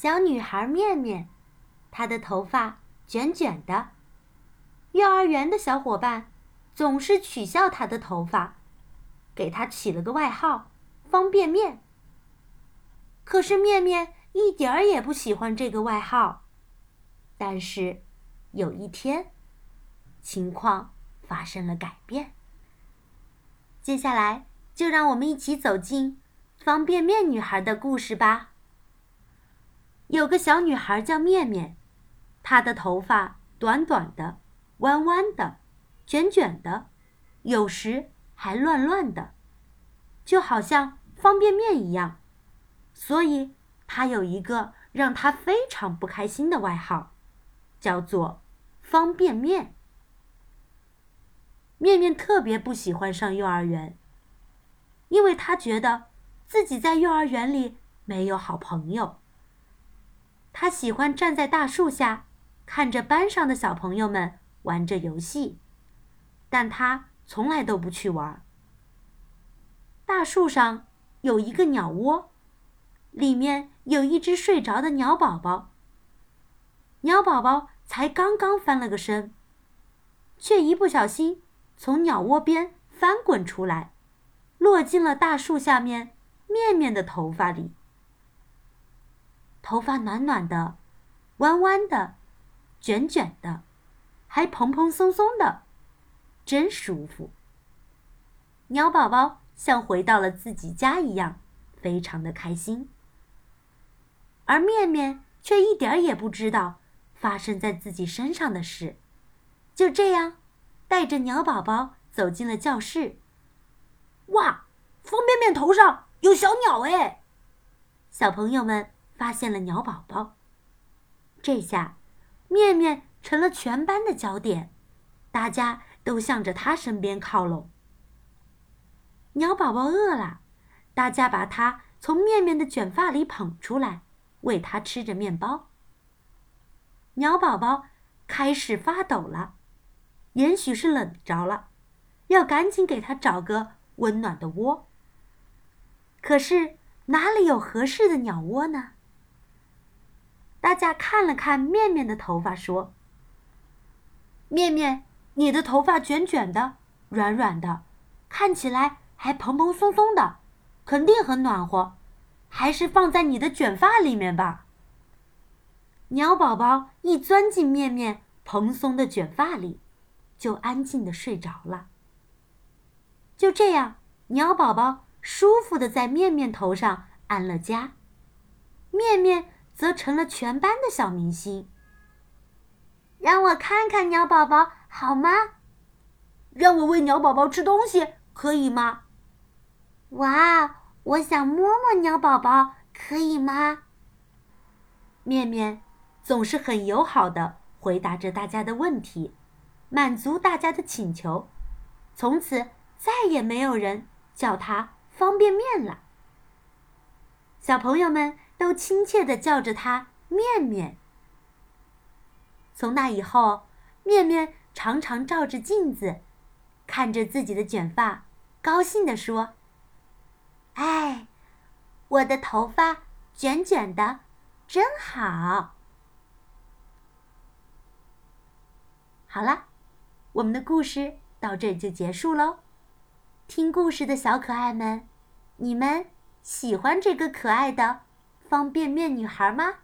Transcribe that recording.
小女孩面面，她的头发卷卷的。幼儿园的小伙伴总是取笑她的头发，给她起了个外号“方便面”。可是面面一点儿也不喜欢这个外号。但是，有一天，情况发生了改变。接下来，就让我们一起走进方便面女孩的故事吧。有个小女孩叫面面，她的头发短短的、弯弯的、卷卷的，有时还乱乱的，就好像方便面一样。所以，她有一个让她非常不开心的外号，叫做“方便面”。面面特别不喜欢上幼儿园，因为她觉得自己在幼儿园里没有好朋友。他喜欢站在大树下，看着班上的小朋友们玩着游戏，但他从来都不去玩。大树上有一个鸟窝，里面有一只睡着的鸟宝宝。鸟宝宝才刚刚翻了个身，却一不小心从鸟窝边翻滚出来，落进了大树下面面面的头发里。头发暖暖的，弯弯的，卷卷的，还蓬蓬松松的，真舒服。鸟宝宝像回到了自己家一样，非常的开心。而面面却一点儿也不知道发生在自己身上的事，就这样，带着鸟宝宝走进了教室。哇，方便面头上有小鸟哎！小朋友们。发现了鸟宝宝，这下面面成了全班的焦点，大家都向着他身边靠拢。鸟宝宝饿了，大家把它从面面的卷发里捧出来，喂它吃着面包。鸟宝宝开始发抖了，也许是冷着了，要赶紧给它找个温暖的窝。可是哪里有合适的鸟窝呢？大家看了看面面的头发，说：“面面，你的头发卷卷的，软软的，看起来还蓬蓬松松的，肯定很暖和，还是放在你的卷发里面吧。”鸟宝宝一钻进面面蓬松的卷发里，就安静的睡着了。就这样，鸟宝宝舒服的在面面头上安了家，面面。则成了全班的小明星。让我看看鸟宝宝好吗？让我喂鸟宝宝吃东西可以吗？哇，我想摸摸鸟宝宝，可以吗？面面总是很友好的回答着大家的问题，满足大家的请求。从此再也没有人叫他方便面了。小朋友们。都亲切地叫着他“面面”。从那以后，面面常常照着镜子，看着自己的卷发，高兴地说：“哎，我的头发卷卷的，真好。”好了，我们的故事到这就结束喽。听故事的小可爱们，你们喜欢这个可爱的？方便面女孩吗？